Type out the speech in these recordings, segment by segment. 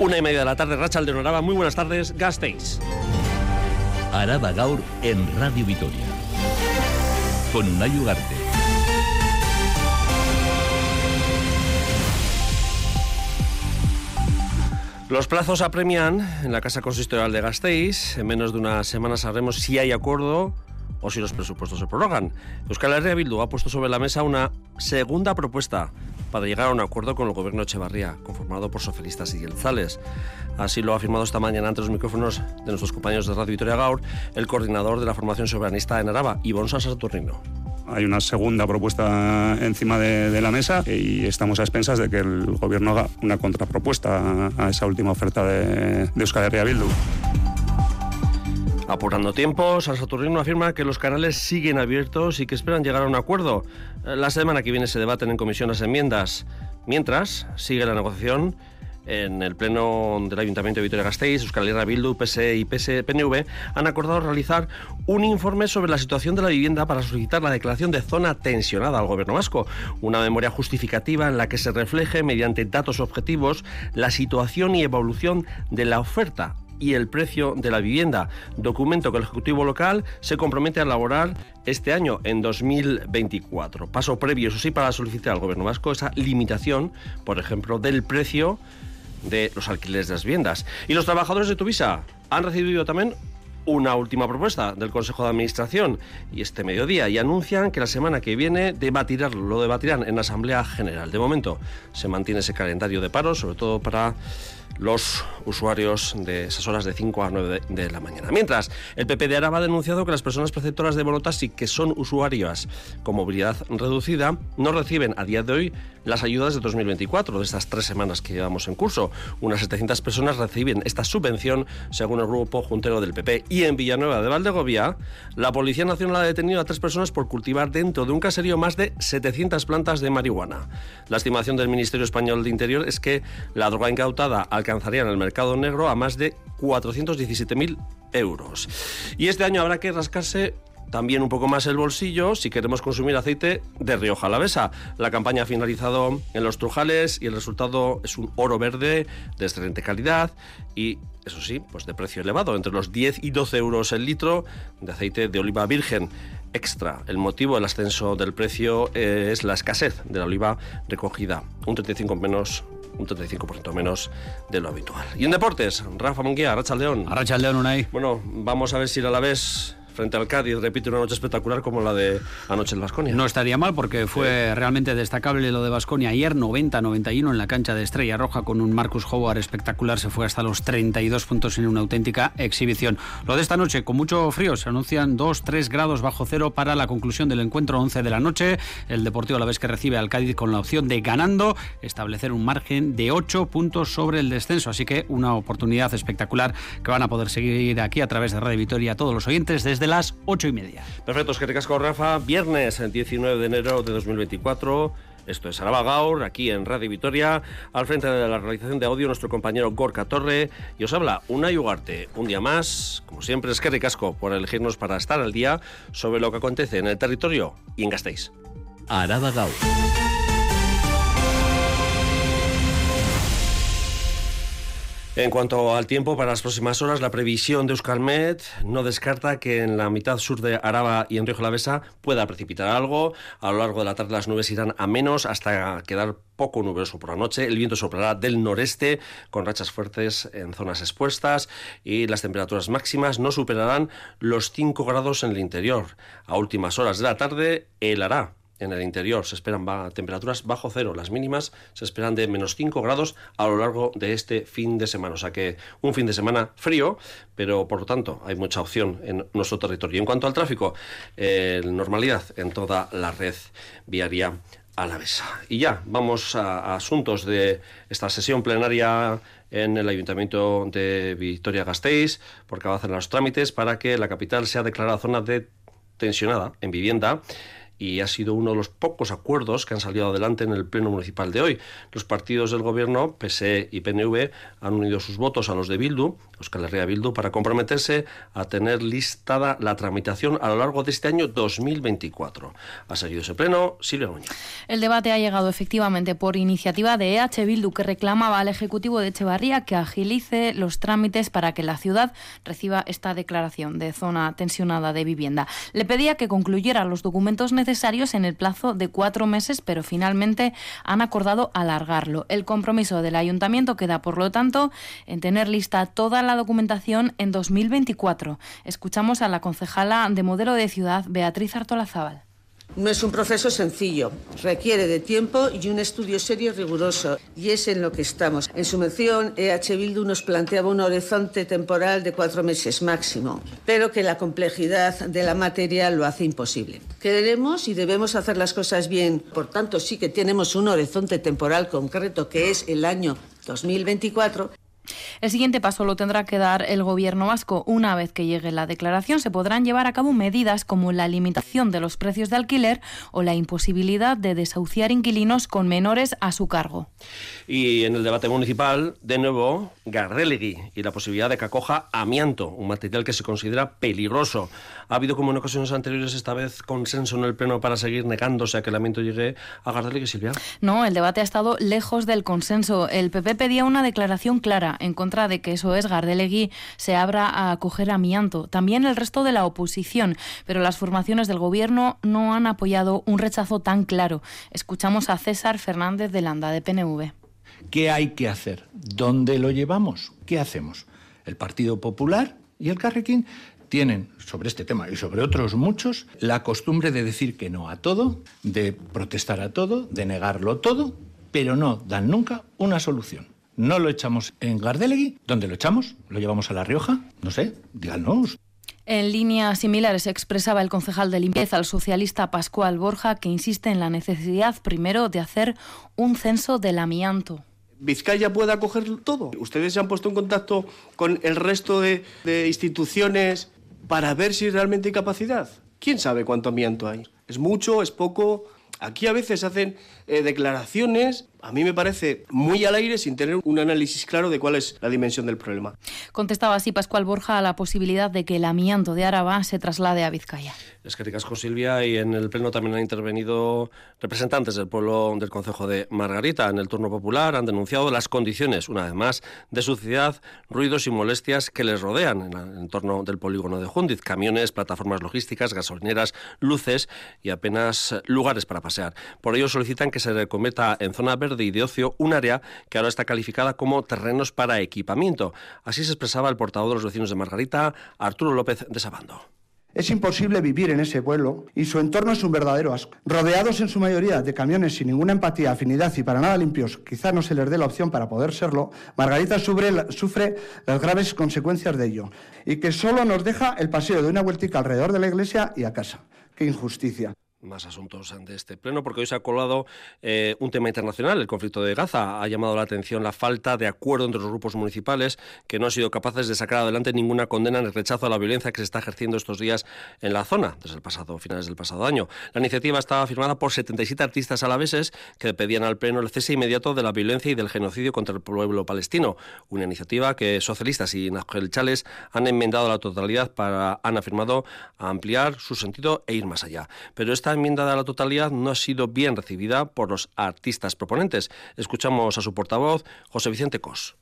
Una y media de la tarde, Rachel de Noraba. Muy buenas tardes, Gasteiz. Araba Gaur en Radio Vitoria. Con Unai Ugarte. Los plazos apremian en la Casa Consistorial de Gasteiz. En menos de una semana sabremos si hay acuerdo o si los presupuestos se prorrogan. Euskal Herria Bildu ha puesto sobre la mesa una segunda propuesta para llegar a un acuerdo con el gobierno Echevarría, conformado por socialistas y yelzales. Así lo ha afirmado esta mañana ante los micrófonos de nuestros compañeros de Radio Victoria Gaur el coordinador de la formación soberanista en Araba, Ivonne Saturnino. Hay una segunda propuesta encima de, la mesa y estamos a expensas de que el gobierno haga una contrapropuesta a esa última oferta de, de Euskal Herria Bildu. Apurando tiempo, San Saturnino afirma que los canales siguen abiertos y que esperan llegar a un acuerdo. La semana que viene se debaten en comisión las enmiendas. Mientras, sigue la negociación en el pleno del Ayuntamiento de Vitoria-Gasteiz, Euskal Herria Bildu, PSE y PSPNV han acordado realizar un informe sobre la situación de la vivienda para solicitar la declaración de zona tensionada al gobierno vasco, una memoria justificativa en la que se refleje mediante datos objetivos la situación y evolución de la oferta y el precio de la vivienda, documento que el Ejecutivo local se compromete a elaborar este año, en 2024. Paso previo, eso sí, para solicitar al Gobierno vasco esa limitación, por ejemplo, del precio de los alquileres de las viviendas. Y los trabajadores de Tuvisa han recibido también una última propuesta del Consejo de Administración y este mediodía y anuncian que la semana que viene debatirán, lo debatirán en la Asamblea General. De momento se mantiene ese calendario de paro, sobre todo para los usuarios de esas horas de 5 a 9 de, la mañana. Mientras, el PP de Araba ha denunciado que las personas preceptoras de Bonotaxi que son usuarias con movilidad reducida no reciben a día de hoy las ayudas de 2024, de estas tres semanas que llevamos en curso. Unas 700 personas reciben esta subvención, según el grupo juntero del PP. Y en Villanueva de Valdegovia, la Policía Nacional ha detenido a tres personas por cultivar dentro de un caserío más de 700 plantas de marihuana. La estimación del Ministerio Español de Interior es que la droga incautada alcanzaría en el mercado negro a más de 417.000 euros. Y este año habrá que rascarse también un poco más el bolsillo si queremos consumir aceite de Rioja Alavesa. La campaña ha finalizado en los Trujales y el resultado es un oro verde de excelente calidad y eso sí, pues de precio elevado, entre los 10 y 12 euros el litro de aceite de oliva virgen extra. El motivo del ascenso del precio eh, es la escasez de la oliva recogida, un 35 menos un 35% menos de lo habitual. Y en deportes, Rafa Munguía, Arracha León. Arracha León, Unai. Bueno, vamos a ver si la vez frente al Cádiz repite una noche espectacular como la de anoche en Vasconia. No estaría mal porque fue realmente destacable lo de Vasconia ayer, 90-91 en la cancha de Estrella Roja con un Marcus Howard espectacular, se fue hasta los 32 puntos en una auténtica exhibición. Lo de esta noche, con mucho frío, se anuncian 2-3 grados bajo cero para la conclusión del encuentro 11 de la noche. El Deportivo a la vez que recibe al Cádiz con la opción de ganando, establecer un margen de 8 puntos sobre el descenso. Así que una oportunidad espectacular que van a poder seguir aquí a través de Radio Vitoria todos los oyentes desde las ocho y media. Perfecto, es que ricasco, Rafa. Viernes, el 19 de enero de 2024. Esto es Araba Gaur, aquí en Radio Vitoria, al frente de la realización de audio nuestro compañero Gorka Torre, y os habla una Ugarte, un día más, como siempre es que ricasco por elegirnos para estar al día sobre lo que acontece en el territorio y en Gasteiz. Araba Gaur. En cuanto al tiempo, para las próximas horas, la previsión de Euskalmet no descarta que en la mitad sur de Araba y en Río Jalavesa pueda precipitar algo. A lo largo de la tarde las nubes irán a menos hasta quedar poco nuboso por la noche. El viento soplará del noreste con rachas fuertes en zonas expuestas y las temperaturas máximas no superarán los 5 grados en el interior. A últimas horas de la tarde helará en el interior se esperan temperaturas bajo cero. Las mínimas se esperan de menos 5 grados a lo largo de este fin de semana. O sea que un fin de semana frío, pero por lo tanto hay mucha opción en nuestro territorio. En cuanto al tráfico, eh, normalidad en toda la red viaria alavesa. Y ya, vamos a, asuntos de esta sesión plenaria en el Ayuntamiento de Vitoria-Gasteiz, porque avanzan los trámites para que la capital sea declarada zona de tensionada en vivienda y ha sido uno de los pocos acuerdos que han salido adelante en el Pleno Municipal de hoy. Los partidos del Gobierno, PSE y PNV, han unido sus votos a los de Bildu, Euskal Herria Bildu, para comprometerse a tener listada la tramitación a lo largo de este año 2024. Ha seguido ese Pleno Silvia Núñez. El debate ha llegado efectivamente por iniciativa de EH Bildu, que reclamaba al Ejecutivo de Echevarría que agilice los trámites para que la ciudad reciba esta declaración de zona tensionada de vivienda. Le pedía que concluyera los documentos necesarios en el plazo de cuatro meses, pero finalmente han acordado alargarlo. El compromiso del ayuntamiento queda, por lo tanto, en tener lista toda la documentación en 2024. Escuchamos a la concejala de modelo de ciudad, Beatriz Artolazábal. No es un proceso sencillo, requiere de tiempo y un estudio serio y riguroso, y es en lo que estamos. En su mención, EH Bildu nos planteaba un horizonte temporal de cuatro meses máximo, pero que la complejidad de la materia lo hace imposible. Queremos y debemos hacer las cosas bien, por tanto sí que tenemos un horizonte temporal concreto que es el año 2024 el siguiente paso lo tendrá que dar el Gobierno vasco. Una vez que llegue la declaración, se podrán llevar a cabo medidas como la limitación de los precios de alquiler o la imposibilidad de desahuciar inquilinos con menores a su cargo. Y en el debate municipal, de nuevo, Gardelegui y la posibilidad de que acoja amianto, un material que se considera peligroso. Ha habido, como en ocasiones anteriores, esta vez consenso en el Pleno para seguir negándose a que el amianto llegue a Gardelegui, Silvia. No, el debate ha estado lejos del consenso. El PP pedía una declaración clara en contra de que eso es Gardelegui se abra a acoger amianto. También el resto de la oposición, pero las formaciones del gobierno no han apoyado un rechazo tan claro. Escuchamos a César Fernández de Landa, de PNV. ¿Qué hay que hacer? ¿Dónde lo llevamos? ¿Qué hacemos? El Partido Popular y el Carrequín tienen sobre este tema y sobre otros muchos la costumbre de decir que no a todo, de protestar a todo, de negarlo todo, pero no dan nunca una solución. No lo echamos en Gardelegui. ¿Dónde lo echamos? ¿Lo llevamos a La Rioja? No sé, díganos. En líneas similares expresaba el concejal de limpieza, el socialista Pascual Borja, que insiste en la necesidad primero de hacer un censo del amianto. Vizcaya puede acoger todo. Ustedes se han puesto en contacto con el resto de, de instituciones para ver si realmente hay capacidad. ¿Quién sabe cuánto amianto hay? ¿Es mucho? ¿Es poco? Aquí a veces hacen eh, declaraciones, a mí me parece muy al aire sin tener un análisis claro de cuál es la dimensión del problema. Contestaba así Pascual Borja a la posibilidad de que el amianto de Araba se traslade a Vizcaya. Es que con Silvia y en el pleno también han intervenido representantes del pueblo del Concejo de Margarita. En el turno popular han denunciado las condiciones, una vez más, de suciedad, ruidos y molestias que les rodean en el entorno del polígono de Jundiz. Camiones, plataformas logísticas, gasolineras, luces y apenas lugares para pasear. Por ello solicitan que se convierta en zona verde de ocio un área que ahora está calificada como terrenos para equipamiento. Así se expresaba el portavoz de los vecinos de Margarita, Arturo López de Sabando. Es imposible vivir en ese pueblo y su entorno es un verdadero asco. Rodeados en su mayoría de camiones sin ninguna empatía, afinidad y para nada limpios, quizá no se les dé la opción para poder serlo, Margarita sufre, sufre las graves consecuencias de ello y que solo nos deja el paseo de una vueltica alrededor de la iglesia y a casa. ¡Qué injusticia! Más asuntos de este pleno, porque hoy se ha colado eh, un tema internacional, el conflicto de Gaza. Ha llamado la atención la falta de acuerdo entre los grupos municipales que no han sido capaces de sacar adelante ninguna condena en el rechazo a la violencia que se está ejerciendo estos días en la zona, desde el pasado, finales del pasado año. La iniciativa estaba firmada por 77 artistas alaveses que pedían al pleno el cese inmediato de la violencia y del genocidio contra el pueblo palestino. Una iniciativa que socialistas y Nagel Chales han enmendado a la totalidad para, han afirmado, ampliar su sentido e ir más allá. Pero esta enmienda de la totalidad no ha sido bien recibida por los artistas proponentes. Escuchamos a su portavoz, José Vicente Cos.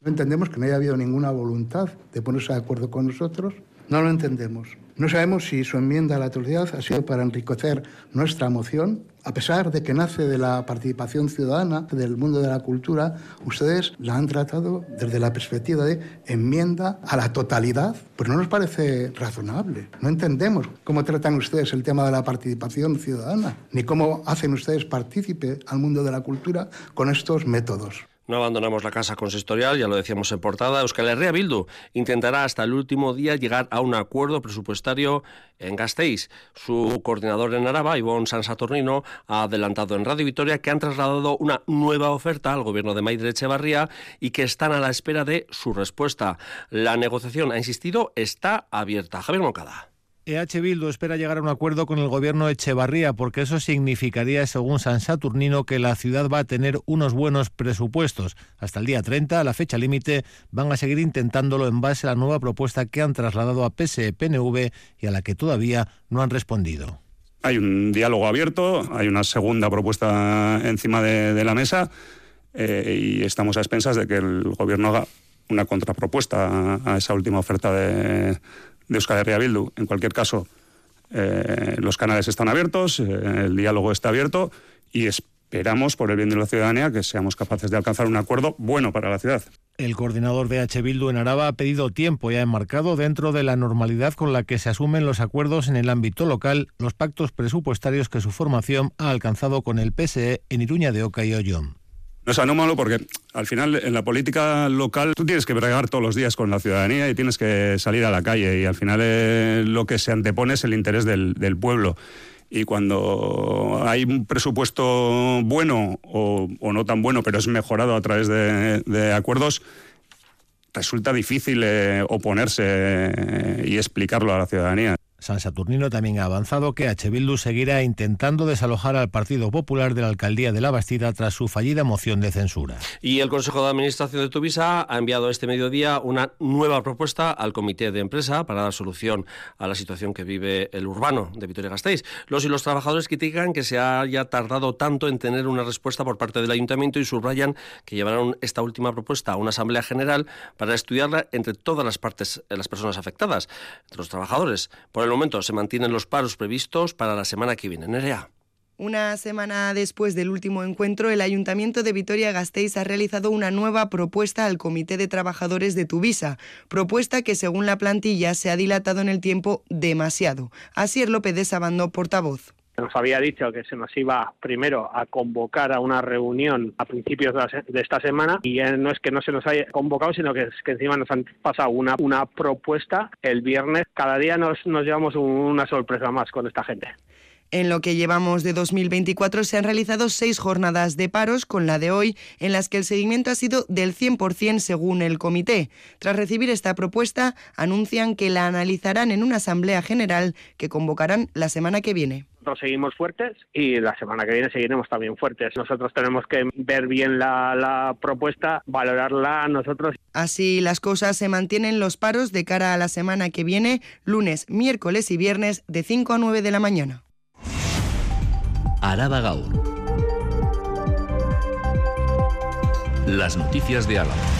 No entendemos que no haya habido ninguna voluntad de ponerse de acuerdo con nosotros. No lo entendemos. No sabemos si su enmienda a la totalidad ha sido para enriquecer nuestra moción. A pesar de que nace de la participación ciudadana, del mundo de la cultura, ustedes la han tratado desde la perspectiva de enmienda a la totalidad. Pues no nos parece razonable. No entendemos cómo tratan ustedes el tema de la participación ciudadana, ni cómo hacen ustedes partícipe al mundo de la cultura con estos métodos. No abandonamos la casa consistorial, ya lo decíamos en portada. Euskal Herria Bildu intentará hasta el último día llegar a un acuerdo presupuestario en Gasteiz. Su coordinador en Araba, Ivonne San Saturnino, ha adelantado en Radio Vitoria que han trasladado una nueva oferta al gobierno de Maitre Echevarría y que están a la espera de su respuesta. La negociación, ha insistido, está abierta. Javier Moncada. EH Bildu espera llegar a un acuerdo con el gobierno Echevarría porque eso significaría, según San Saturnino, que la ciudad va a tener unos buenos presupuestos. Hasta el día 30, la fecha límite, van a seguir intentándolo en base a la nueva propuesta que han trasladado a PSE, PNV y a la que todavía no han respondido. Hay un diálogo abierto, hay una segunda propuesta encima de, la mesa eh, y estamos a expensas de que el gobierno haga una contrapropuesta a, esa última oferta de, de Euskal Bildu. En cualquier caso, eh, los canales están abiertos, eh, el diálogo está abierto y esperamos, por el bien de la ciudadanía, que seamos capaces de alcanzar un acuerdo bueno para la ciudad. El coordinador de H. Bildu en Araba ha pedido tiempo y ha enmarcado dentro de la normalidad con la que se asumen los acuerdos en el ámbito local los pactos presupuestarios que su formación ha alcanzado con el PSE en Iruña de Oca y Ollón. No es anómalo porque al final en la política local tú tienes que bregar todos los días con la ciudadanía y tienes que salir a la calle y al final eh, lo que se antepone es el interés del, pueblo. Y cuando hay un presupuesto bueno o, no tan bueno, pero es mejorado a través de, acuerdos, resulta difícil eh, oponerse eh, y explicarlo a la ciudadanía. San Saturnino también ha avanzado que H. Bildu seguirá intentando desalojar al Partido Popular de la alcaldía de La Bastida tras su fallida moción de censura. Y el Consejo de Administración de Tuvisa ha enviado este mediodía una nueva propuesta al Comité de Empresa para dar solución a la situación que vive el urbano de Vitoria-Gasteiz. Los y los trabajadores critican que se haya tardado tanto en tener una respuesta por parte del Ayuntamiento y subrayan que llevarán esta última propuesta a una Asamblea General para estudiarla entre todas las partes, las personas afectadas, entre los trabajadores. Por el momento se mantienen los paros previstos para la semana que viene. Nerea. Una semana después del último encuentro, el Ayuntamiento de Vitoria-Gasteiz ha realizado una nueva propuesta al Comité de Trabajadores de Tuvisa, propuesta que según la plantilla se ha dilatado en el tiempo demasiado. Asier López de Sabando, portavoz. Nos había dicho que se nos iba primero a convocar a una reunión a principios de esta semana y no es que no se nos haya convocado, sino que, que encima nos han pasado una, una propuesta el viernes. Cada día nos, nos llevamos una sorpresa más con esta gente. En lo que llevamos de 2024 se han realizado seis jornadas de paros, con la de hoy, en las que el seguimiento ha sido del 100% según el comité. Tras recibir esta propuesta, anuncian que la analizarán en una asamblea general que convocarán la semana que viene nosotros seguimos fuertes y la semana que viene seguiremos también fuertes. Nosotros tenemos que ver bien la, la, propuesta, valorarla nosotros. Así las cosas se mantienen los paros de cara a la semana que viene, lunes, miércoles y viernes de 5 a 9 de la mañana. Araba Gaur. Las noticias de Álava.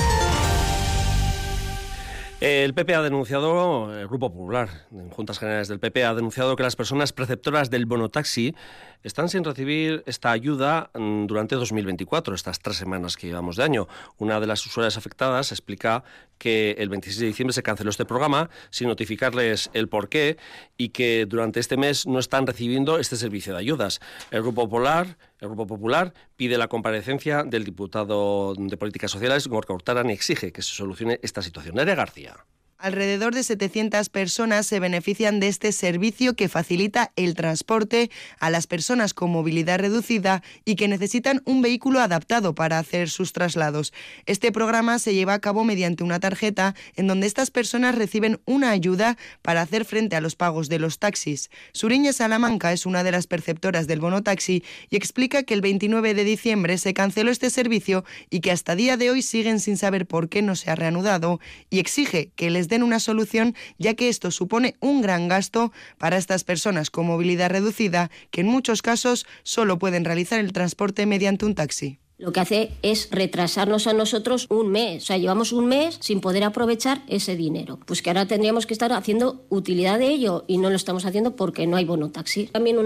El PP ha denunciado, el Grupo Popular, en Juntas Generales del PP, ha denunciado que las personas preceptoras del bono taxi están sin recibir esta ayuda mm, durante 2024, estas tres semanas que llevamos de año. Una de las usuarias afectadas explica que el 26 de diciembre se canceló este programa sin notificarles el porqué y que durante este mes no están recibiendo este servicio de ayudas. El Grupo Popular, el Grupo Popular pide la comparecencia del diputado de Políticas Sociales, Gorka Hurtaran, y exige que se solucione esta situación. Nerea García. Alrededor de 700 personas se benefician de este servicio que facilita el transporte a las personas con movilidad reducida y que necesitan un vehículo adaptado para hacer sus traslados. Este programa se lleva a cabo mediante una tarjeta en donde estas personas reciben una ayuda para hacer frente a los pagos de los taxis. Suriña Salamanca es una de las perceptoras del bono taxi y explica que el 29 de diciembre se canceló este servicio y que hasta día de hoy siguen sin saber por qué no se ha reanudado y exige que den una solución, ya que esto supone un gran gasto para estas personas con movilidad reducida, que en muchos casos solo pueden realizar el transporte mediante un taxi lo que hace es retrasarnos a nosotros un mes. O sea, llevamos un mes sin poder aprovechar ese dinero. Pues que ahora tendríamos que estar haciendo utilidad de ello y no lo estamos haciendo porque no hay bono taxi. También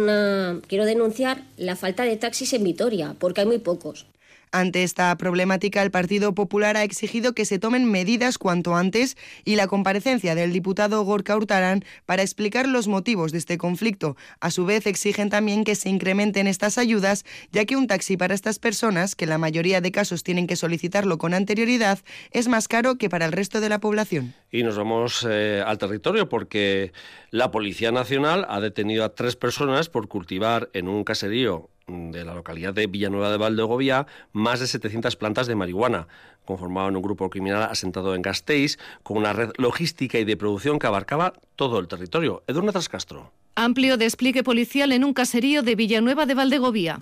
quiero denunciar la falta de taxis en Vitoria, porque hay muy pocos. Ante esta problemática, el Partido Popular ha exigido que se tomen medidas cuanto antes y la comparecencia del diputado Gorka Hurtarán para explicar los motivos de este conflicto. A su vez, exigen también que se incrementen estas ayudas, ya que un taxi para estas personas, que en la mayoría de casos tienen que solicitarlo con anterioridad, es más caro que para el resto de la población. Y nos vamos eh, al territorio porque la Policía Nacional ha detenido a tres personas por cultivar en un caserío de la localidad de Villanueva de Valdegovía más de 700 plantas de marihuana. Conformaban un grupo criminal asentado en Gasteiz con una red logística y de producción que abarcaba todo el territorio. Edurne Trascastro. Amplio despliegue policial en un caserío de Villanueva de Valdegovía.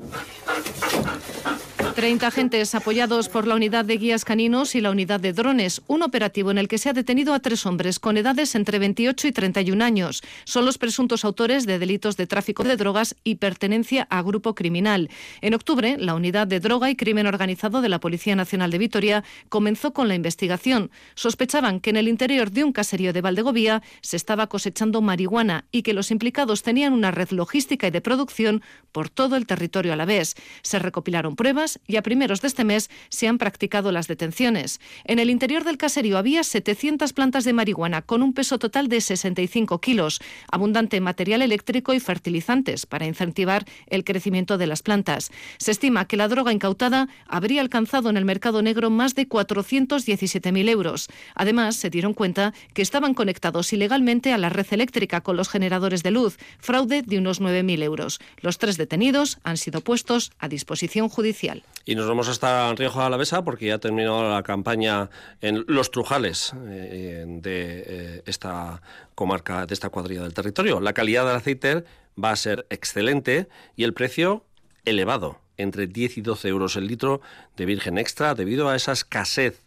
30 agentes apoyados por la unidad de guías caninos y la unidad de drones, un operativo en el que se ha detenido a tres hombres con edades entre 28 y 31 años. Son los presuntos autores de delitos de tráfico de drogas y pertenencia a grupo criminal. En octubre, la unidad de droga y crimen organizado de la Policía Nacional de Vitoria comenzó con la investigación. Sospechaban que en el interior de un caserío de Valdegovía se estaba cosechando marihuana y que los implicados tenían una red logística y de producción por todo el territorio a la vez. Se recopilaron pruebas y a primeros de este mes se han practicado las detenciones. En el interior del caserío había 700 plantas de marihuana con un peso total de 65 kilos, abundante material eléctrico y fertilizantes para incentivar el crecimiento de las plantas. Se estima que la droga incautada habría alcanzado en el mercado negro más de 417.000 euros. Además, se dieron cuenta que estaban conectados ilegalmente a la red eléctrica con los generadores de luz, fraude de unos 9.000 euros. Los tres detenidos han sido puestos a disposición judicial. Y nos vamos hasta Rioja Alavesa porque ya ha terminado la campaña en Los Trujales eh, de eh, esta comarca, de esta cuadrilla del territorio. La calidad del aceite va a ser excelente y el precio elevado, entre 10 y 12 euros el litro de virgen extra, debido a esa escasez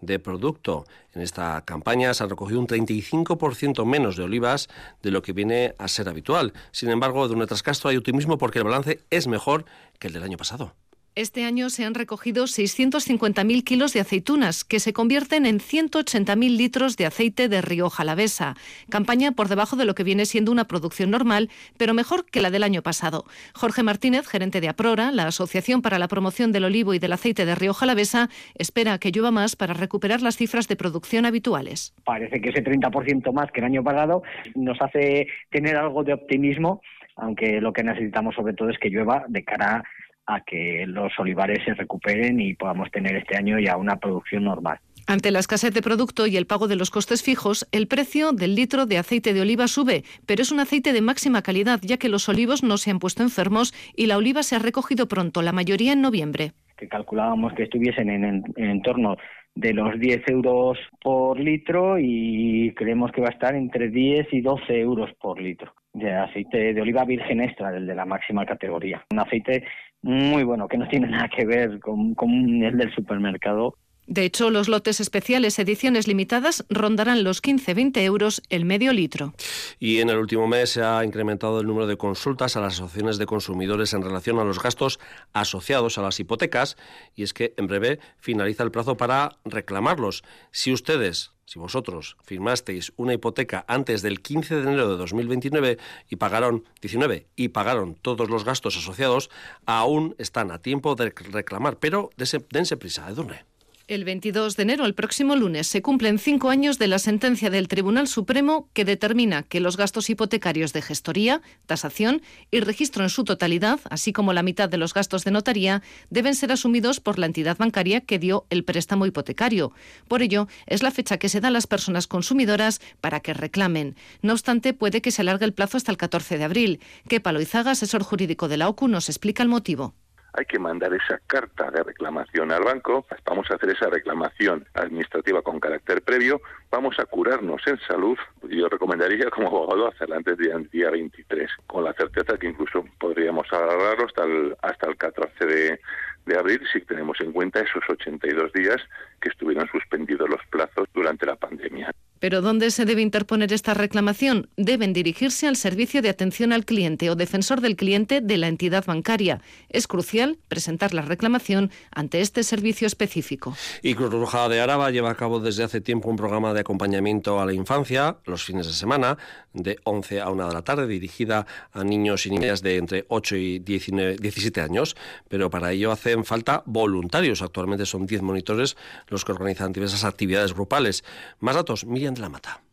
de producto. En esta campaña se han recogido un 35% menos de olivas de lo que viene a ser habitual. Sin embargo, de un Trascastro hay optimismo porque el balance es mejor que el del año pasado. Este año se han recogido 650.000 kilos de aceitunas, que se convierten en 180.000 litros de aceite de Rioja Alavesa. Campaña por debajo de lo que viene siendo una producción normal, pero mejor que la del año pasado. Jorge Martínez, gerente de APRORA, la Asociación para la Promoción del Olivo y del Aceite de Rioja Alavesa, espera que llueva más para recuperar las cifras de producción habituales. Parece que ese 30% más que el año pasado nos hace tener algo de optimismo, aunque lo que necesitamos sobre todo es que llueva de cara a a que los olivares se recuperen y podamos tener este año ya una producción normal. Ante la escasez de producto y el pago de los costes fijos, el precio del litro de aceite de oliva sube, pero es un aceite de máxima calidad, ya que los olivos no se han puesto enfermos y la oliva se ha recogido pronto, la mayoría en noviembre. Que calculábamos que estuviesen en, en, en torno de los 10 euros por litro y creemos que va a estar entre 10 y 12 euros por litro de aceite de oliva virgen extra, del de la máxima categoría. Un aceite muy bueno, que no tiene nada que ver con, con el del supermercado. De hecho, los lotes especiales ediciones limitadas rondarán los 15-20 euros el medio litro. Y en el último mes se ha incrementado el número de consultas a las asociaciones de consumidores en relación a los gastos asociados a las hipotecas y es que en breve finaliza el plazo para reclamarlos. Si ustedes si vosotros firmasteis una hipoteca antes del 15 de enero de 2029 y pagaron 19 y pagaron todos los gastos asociados, aún están a tiempo de reclamar, pero dense, prisa, Edurne. El 22 de enero, el próximo lunes, se cumplen cinco años de la sentencia del Tribunal Supremo que determina que los gastos hipotecarios de gestoría, tasación y registro en su totalidad, así como la mitad de los gastos de notaría, deben ser asumidos por la entidad bancaria que dio el préstamo hipotecario. Por ello, es la fecha que se da a las personas consumidoras para que reclamen. No obstante, puede que se alargue el plazo hasta el 14 de abril. Que Paloizaga, asesor jurídico de la OCU, nos explica el motivo hay que mandar esa carta de reclamación al banco, vamos a hacer esa reclamación administrativa con carácter previo, vamos a curarnos en salud, yo recomendaría como abogado hacerla antes del día 23, con la certeza que incluso podríamos agarrarlo hasta el, hasta el 14 de, de abril si tenemos en cuenta esos 82 días que estuvieron suspendidos los plazos durante la pandemia. Pero ¿dónde se debe interponer esta reclamación? Deben dirigirse al Servicio de Atención al Cliente o Defensor del Cliente de la entidad bancaria. Es crucial presentar la reclamación ante este servicio específico. Y Cruz Roja de Araba lleva a cabo desde hace tiempo un programa de acompañamiento a la infancia los fines de semana de 11 a 1 de la tarde dirigida a niños y niñas de entre 8 y 17 años. Pero para ello hacen falta voluntarios. Actualmente son 10 monitores los que organizan diversas actividades grupales. Más datos, de la Mata.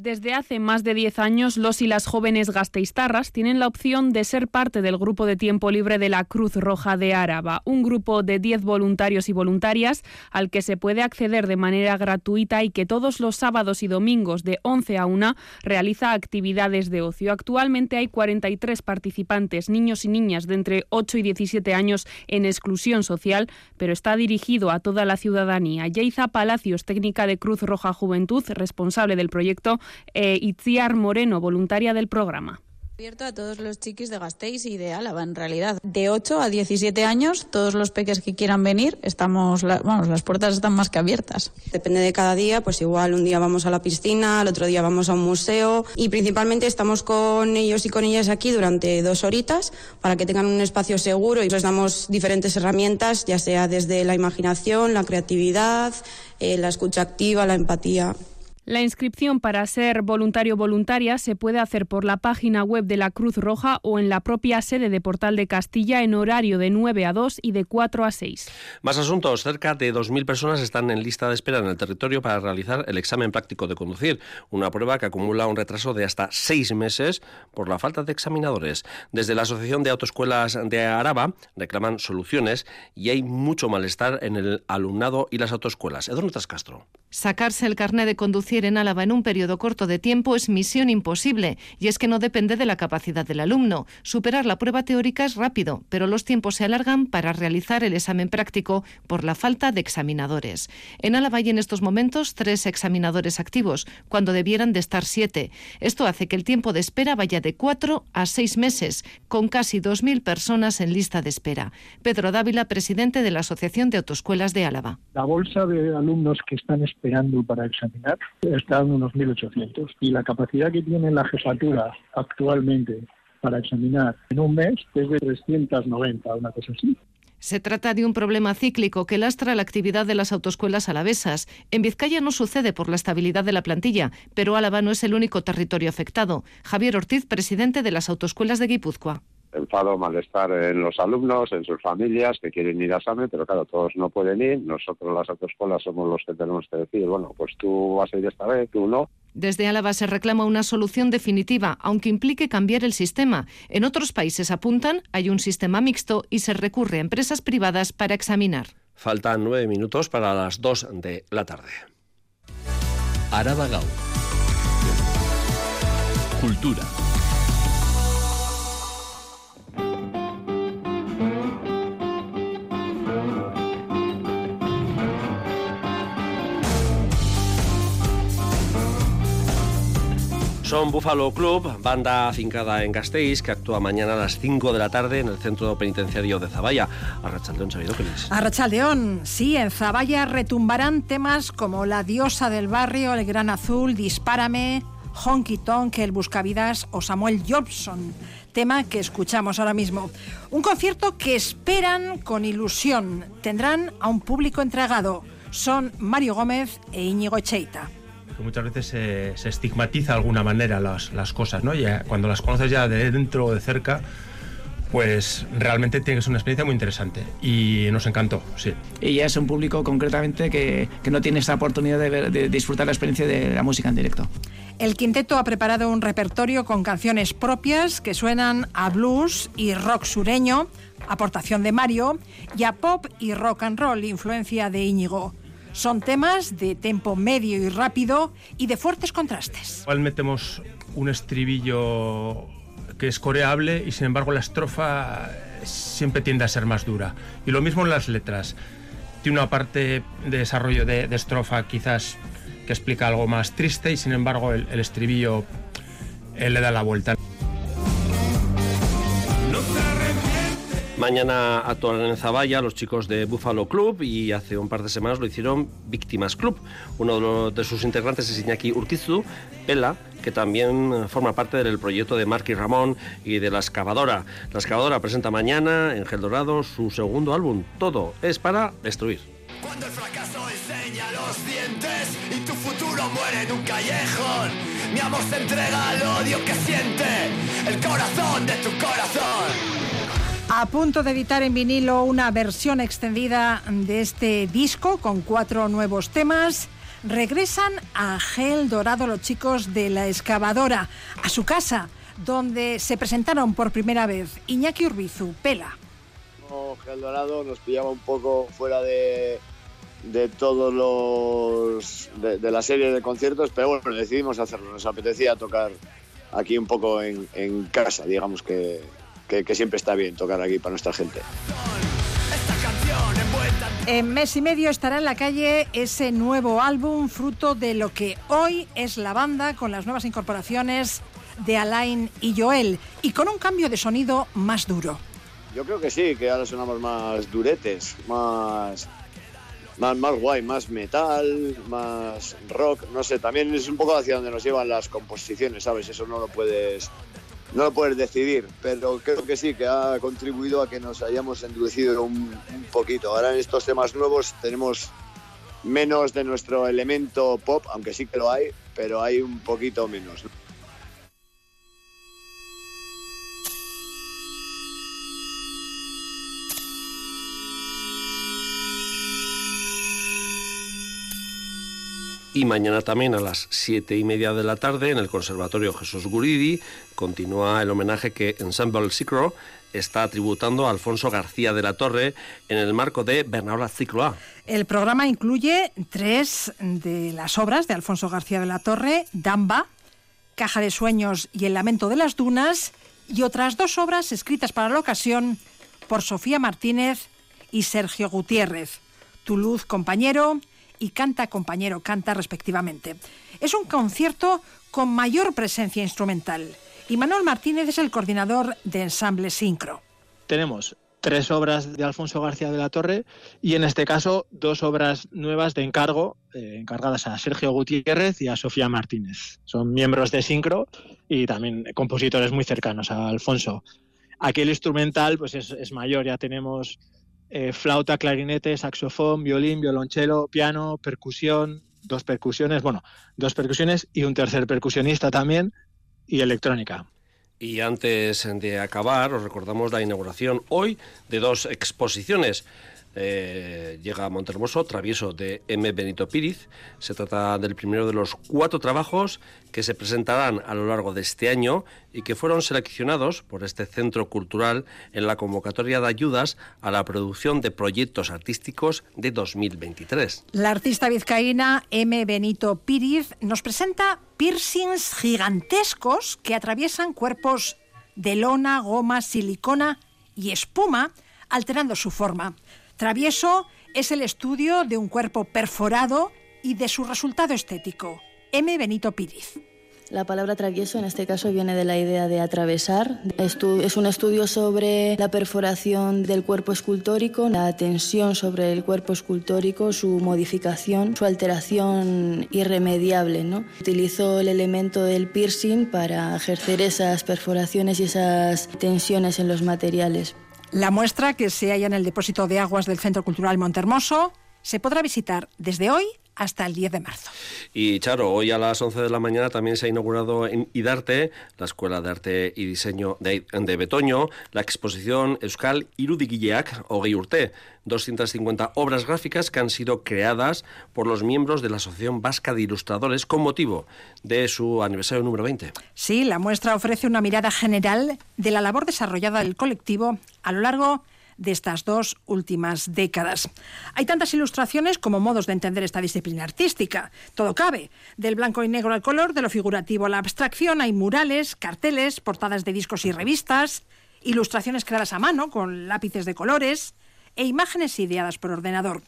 Desde hace más de 10 años, los y las jóvenes gasteiztarras tienen la opción de ser parte del grupo de tiempo libre de la Cruz Roja de Áraba, un grupo de 10 voluntarios y voluntarias al que se puede acceder de manera gratuita y que todos los sábados y domingos de 11 a 1 realiza actividades de ocio. Actualmente hay 43 participantes, niños y niñas de entre 8 y 17 años en exclusión social, pero está dirigido a toda la ciudadanía. Yeiza Palacios, técnica de Cruz Roja Juventud, responsable del proyecto, eh, Itziar Moreno, voluntaria del programa. Abierto a todos los chiquis de Gasteiz y de Álava, en realidad. De 8 a 17 años, todos los peques que quieran venir, estamos, vamos, las puertas están más que abiertas. Depende de cada día, pues igual un día vamos a la piscina, al otro día vamos a un museo y principalmente estamos con ellos y con ellas aquí durante dos horitas para que tengan un espacio seguro y les damos diferentes herramientas, ya sea desde la imaginación, la creatividad, eh, la escucha activa, la empatía. La inscripción para ser voluntario o voluntaria se puede hacer por la página web de la Cruz Roja o en la propia sede de Portal de Castilla en horario de 9 a 2 y de 4 a 6. Más asuntos. Cerca de 2.000 personas están en lista de espera en el territorio para realizar el examen práctico de conducir, una prueba que acumula un retraso de hasta seis meses por la falta de examinadores. Desde la Asociación de Autoescuelas de Araba reclaman soluciones y hay mucho malestar en el alumnado y las autoescuelas. Eduardo Castro. Sacarse el carnet de conducir en Álava en un periodo corto de tiempo es misión imposible, y es que no depende de la capacidad del alumno. Superar la prueba teórica es rápido, pero los tiempos se alargan para realizar el examen práctico por la falta de examinadores. En Álava hay en estos momentos tres examinadores activos, cuando debieran de estar siete. Esto hace que el tiempo de espera vaya de cuatro a seis meses, con casi 2.000 personas en lista de espera. Pedro Dávila, presidente de la Asociación de Autoescuelas de Álava. La bolsa de alumnos que están esperando para examinar está en unos 1.800 y la capacidad que tiene la jefatura actualmente para examinar en un mes es de 390, una cosa así. Se trata de un problema cíclico que lastra la actividad de las autoescuelas alavesas. En Vizcaya no sucede por la estabilidad de la plantilla, pero Álava no es el único territorio afectado. Javier Ortiz, presidente de las autoescuelas de Guipúzcoa enfado, malestar en los alumnos, en sus familias que quieren ir a examen, pero claro, todos no pueden ir. Nosotros, las autoescuelas, somos los que tenemos que decir, bueno, pues tú vas a ir esta vez, tú no. Desde Álava se reclama una solución definitiva, aunque implique cambiar el sistema. En otros países apuntan, hay un sistema mixto y se recurre a empresas privadas para examinar. Faltan nueve minutos para las dos de la tarde. Araba Cultura. Son Buffalo Club, banda afincada en Gasteiz, que actúa mañana a las 5 de la tarde en el centro penitenciario de Zaballa. Arrachaldeón, Xavier Oqueles. Arrachaldeón, sí, en Zaballa retumbarán temas como La diosa del barrio, El gran azul, Dispárame, Honky Tonk, El buscavidas o Samuel Jobson tema que escuchamos ahora mismo. Un concierto que esperan con ilusión. Tendrán a un público entregado. Son Mario Gómez e Íñigo Muchas veces se, estigmatiza de alguna manera las, las cosas, ¿no? Ya, cuando las conoces ya de dentro o de cerca, pues realmente tiene que ser una experiencia muy interesante y nos encantó, sí. Y ya es un público concretamente que, que no tiene esta oportunidad de, de, disfrutar la experiencia de la música en directo. El quinteto ha preparado un repertorio con canciones propias que suenan a blues y rock sureño, aportación de Mario, y a pop y rock and roll, influencia de Íñigo. Son temas de tempo medio y rápido y de fuertes contrastes. Igual metemos un estribillo que es coreable y sin embargo la estrofa siempre tiende a ser más dura. Y lo mismo en las letras. Tiene una parte de desarrollo de, estrofa quizás que explica algo más triste y sin embargo el, estribillo le da la vuelta. Mañana actúan en Zaballa los chicos de Buffalo Club y hace un par de semanas lo hicieron Víctimas Club. Uno de, sus integrantes es Iñaki Urquizu, Pela, que también forma parte del proyecto de Marky Ramón y de La Excavadora. La Excavadora presenta mañana en Gel Dorado su segundo álbum. Todo es para destruir. Cuando el fracaso enseña los dientes y tu futuro muere en un callejón, mi amor se entrega al odio que siente el corazón de tu corazón. A punto de editar en vinilo una versión extendida de este disco con cuatro nuevos temas. Regresan a Gel Dorado los chicos de la excavadora, a su casa, donde se presentaron por primera vez Iñaki Urbizu, Pela. Gel Dorado nos pillaba un poco fuera de, de todos los. De, la serie de conciertos, pero bueno, decidimos hacerlo. Nos apetecía tocar aquí un poco en casa, digamos que, que, que siempre está bien tocar aquí para nuestra gente. En mes y medio estará en la calle ese nuevo álbum, fruto de lo que hoy es la banda, con las nuevas incorporaciones de Alain y Joel, y con un cambio de sonido más duro. Yo creo que sí, que ahora sonamos más duretes, más, más, más guay, más metal, más rock, no sé, también es un poco hacia donde nos llevan las composiciones, ¿sabes? Eso no lo puedes no lo puedes decidir, pero creo que sí, que ha contribuido a que nos hayamos endurecido un, un, poquito. Ahora en estos temas nuevos tenemos menos de nuestro elemento pop, aunque sí que lo hay, pero hay un poquito menos. Y mañana también a las siete y media de la tarde en el Conservatorio Jesús Guridi continúa el homenaje que Ensemble Ciclo está tributando a Alfonso García de la Torre en el marco de Bernabla Cicloa. El programa incluye tres de las obras de Alfonso García de la Torre, Damba, Caja de Sueños y El Lamento de las Dunas, y otras dos obras escritas para la ocasión por Sofía Martínez y Sergio Gutiérrez, Tu luz, compañero, y Canta Compañero Canta respectivamente. Es un concierto con mayor presencia instrumental y Manuel Martínez es el coordinador de Ensamble Sincro. Tenemos tres obras de Alfonso García de la Torre y en este caso dos obras nuevas de encargo eh, encargadas a Sergio Gutiérrez y a Sofía Martínez. Son miembros de Sincro y también compositores muy cercanos a Alfonso. Aquí el instrumental pues es, es mayor, ya tenemos eh, flauta, clarinete, saxofón, violín, violonchelo, piano, percusión, dos percusiones, bueno, dos percusiones y un tercer percusionista también, y electrónica. Y antes de acabar, os recordamos la inauguración hoy de dos exposiciones. Eh, llega a Montermoso, Travieso de M. Benito Píriz. Se trata del primero de los cuatro trabajos que se presentarán a lo largo de este año y que fueron seleccionados por este centro cultural en la convocatoria de ayudas a la producción de proyectos artísticos de 2023. La artista vizcaína M. Benito Píriz nos presenta piercings gigantescos que atraviesan cuerpos de lona, goma, silicona y espuma, alterando su forma. Travieso es el estudio de un cuerpo perforado y de su resultado estético. M. Benito Píriz. La palabra travieso en este caso viene de la idea de atravesar. Es un estudio sobre la perforación del cuerpo escultórico, la tensión sobre el cuerpo escultórico, su modificación, su alteración irremediable. ¿no? Utilizo el elemento del piercing para ejercer esas perforaciones y esas tensiones en los materiales. La muestra, que se halla en el depósito de aguas del Centro Cultural Montermoso, se podrá visitar desde hoy hasta el 10 de marzo. Y Charo, hoy a las 11 de la mañana también se ha inaugurado en IDARTE, la Escuela de Arte y Diseño de, de Betoño, la exposición Euskal Irudigileak Ogei Urte, 250 obras gráficas que han sido creadas por los miembros de la Asociación Vasca de Ilustradores con motivo de su aniversario número 20. Sí, la muestra ofrece una mirada general de la labor desarrollada del colectivo a lo largo de estas dos últimas décadas. Hay tantas ilustraciones como modos de entender esta disciplina artística. Todo cabe. Del blanco y negro al color, de lo figurativo a la abstracción, hay murales, carteles, portadas de discos y revistas, ilustraciones creadas a mano con lápices de colores e imágenes ideadas por ordenador.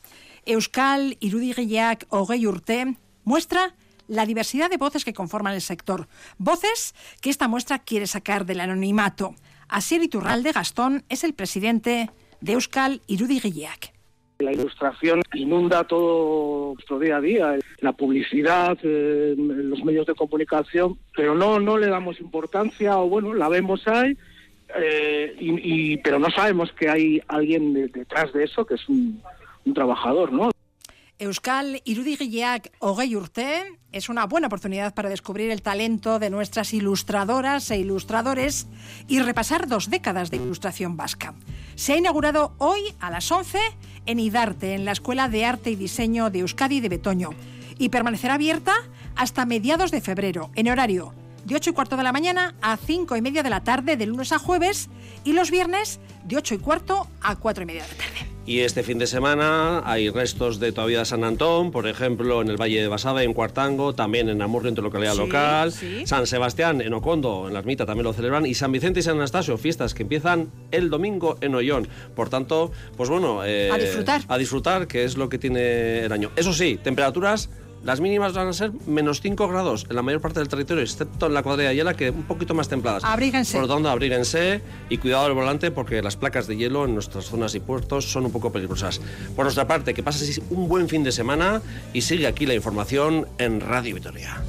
Euskal Irudigileak Ogei Urte muestra la diversidad de voces que conforman el sector. Voces que esta muestra quiere sacar del anonimato. Asier Iturralde Gastón es el presidente de Euskal Irudigileak. La ilustración inunda todo nuestro día a día, la publicidad, eh, los medios de comunicación, pero no, no le damos importancia o bueno, la vemos ahí, eh, y, pero no sabemos que hay alguien de, detrás de eso que es un trabajador, ¿no? Euskal Irudigileak Ogei Urte es una buena oportunidad para descubrir el talento de nuestras ilustradoras e ilustradores y repasar dos décadas de ilustración vasca. Se ha inaugurado hoy a las 11 en IDARTE, en la Escuela de Arte y Diseño de Euskadi de Betoño. y permanecerá abierta hasta mediados de febrero, en horario de 8 y cuarto de la mañana a 5 y media de la tarde, de lunes a jueves, y los viernes de 8 y cuarto a 4 y media de la tarde. Y este fin de semana hay restos de todavía San Antón, por ejemplo, en el Valle de Basada, en Cuartango, también en Amurrio, en tu localidad Sí, local. sí. San Sebastián, en Ocondo, en la Ermita también lo celebran. Y San Vicente y San Anastasio, fiestas que empiezan el domingo en Ollón. Por tanto, pues bueno. eh, A disfrutar. A disfrutar, que es lo que tiene el año. Eso sí, temperaturas. Las mínimas van a ser menos 5 grados en la mayor parte del territorio, excepto en la cuadrilla de hiela, que un poquito más templadas. Abríguense. Por lo tanto, abríguense y cuidado al volante porque las placas de hielo en nuestras zonas y puertos son un poco peligrosas. Por nuestra parte, que pases un buen fin de semana y sigue aquí la información en Radio Vitoria.